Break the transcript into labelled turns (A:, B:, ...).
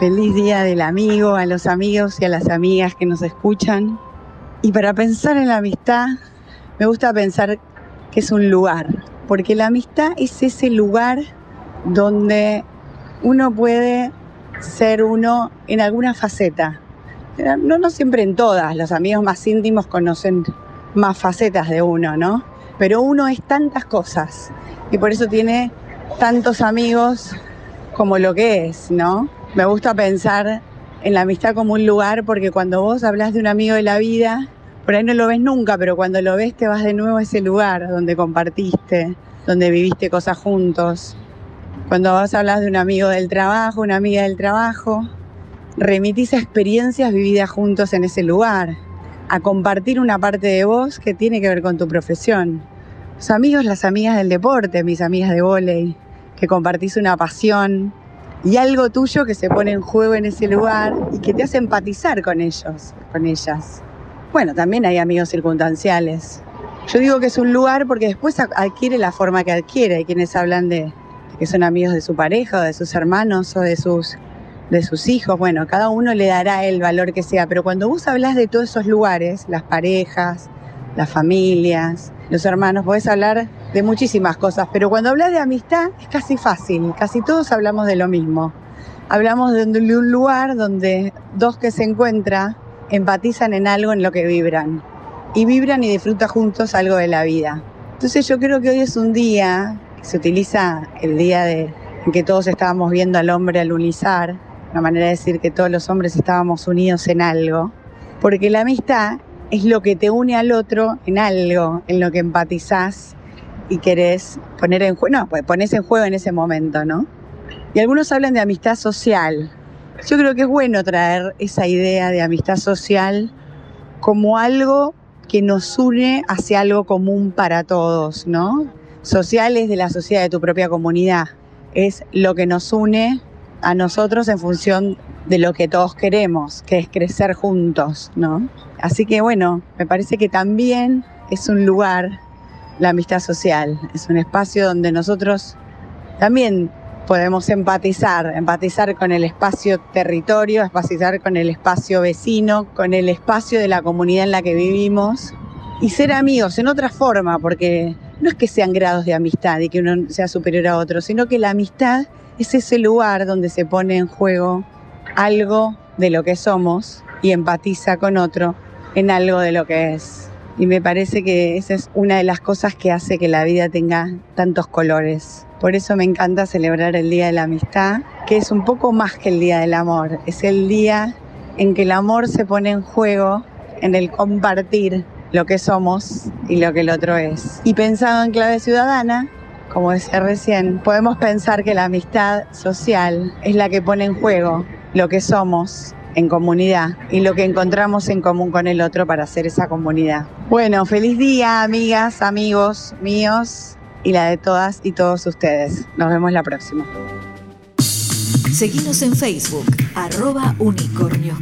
A: Feliz día del amigo, a los amigos y a las amigas que nos escuchan. Y para pensar en la amistad, me gusta pensar que es un lugar, porque la amistad es ese lugar donde uno puede ser uno en alguna faceta. No, no siempre en todas, los amigos más íntimos conocen más facetas de uno, ¿no? Pero uno es tantas cosas y por eso tiene tantos amigos como lo que es, ¿no? Me gusta pensar en la amistad como un lugar porque cuando vos hablas de un amigo de la vida, por ahí no lo ves nunca, pero cuando lo ves te vas de nuevo a ese lugar donde compartiste, donde viviste cosas juntos. Cuando vos hablas de un amigo del trabajo, una amiga del trabajo, remitís a experiencias vividas juntos en ese lugar, a compartir una parte de vos que tiene que ver con tu profesión. Los amigos, las amigas del deporte, mis amigas de volei, que compartís una pasión, y algo tuyo que se pone en juego en ese lugar y que te hace empatizar con ellos, con ellas. Bueno, también hay amigos circunstanciales. Yo digo que es un lugar porque después adquiere la forma que adquiere. Hay quienes hablan de que son amigos de su pareja o de sus hermanos o de sus, de sus hijos. Bueno, cada uno le dará el valor que sea. Pero cuando vos hablas de todos esos lugares, las parejas, las familias, los hermanos, podés hablar de muchísimas cosas, pero cuando hablas de amistad es casi fácil, casi todos hablamos de lo mismo. Hablamos de un lugar donde dos que se encuentran empatizan en algo en lo que vibran y vibran y disfrutan juntos algo de la vida. Entonces yo creo que hoy es un día, se utiliza el día de, en que todos estábamos viendo al hombre al unizar, una manera de decir que todos los hombres estábamos unidos en algo, porque la amistad es lo que te une al otro en algo, en lo que empatizás y querés poner en juego, no, pues pones en juego en ese momento, ¿no? Y algunos hablan de amistad social. Yo creo que es bueno traer esa idea de amistad social como algo que nos une hacia algo común para todos, ¿no? Social es de la sociedad de tu propia comunidad, es lo que nos une a nosotros en función de lo que todos queremos, que es crecer juntos, ¿no? Así que bueno, me parece que también es un lugar la amistad social. Es un espacio donde nosotros también podemos empatizar, empatizar con el espacio territorio, empatizar con el espacio vecino, con el espacio de la comunidad en la que vivimos y ser amigos en otra forma, porque no es que sean grados de amistad y que uno sea superior a otro, sino que la amistad es ese lugar donde se pone en juego algo de lo que somos y empatiza con otro en algo de lo que es. Y me parece que esa es una de las cosas que hace que la vida tenga tantos colores. Por eso me encanta celebrar el Día de la Amistad, que es un poco más que el Día del Amor. Es el día en que el amor se pone en juego, en el compartir lo que somos y lo que el otro es. Y pensado en clave ciudadana, como decía recién, podemos pensar que la amistad social es la que pone en juego lo que somos en comunidad y lo que encontramos en común con el otro para hacer esa comunidad. Bueno, feliz día, amigas, amigos míos y la de todas y todos ustedes. Nos vemos la próxima.
B: Seguimos en Facebook, arroba unicornios.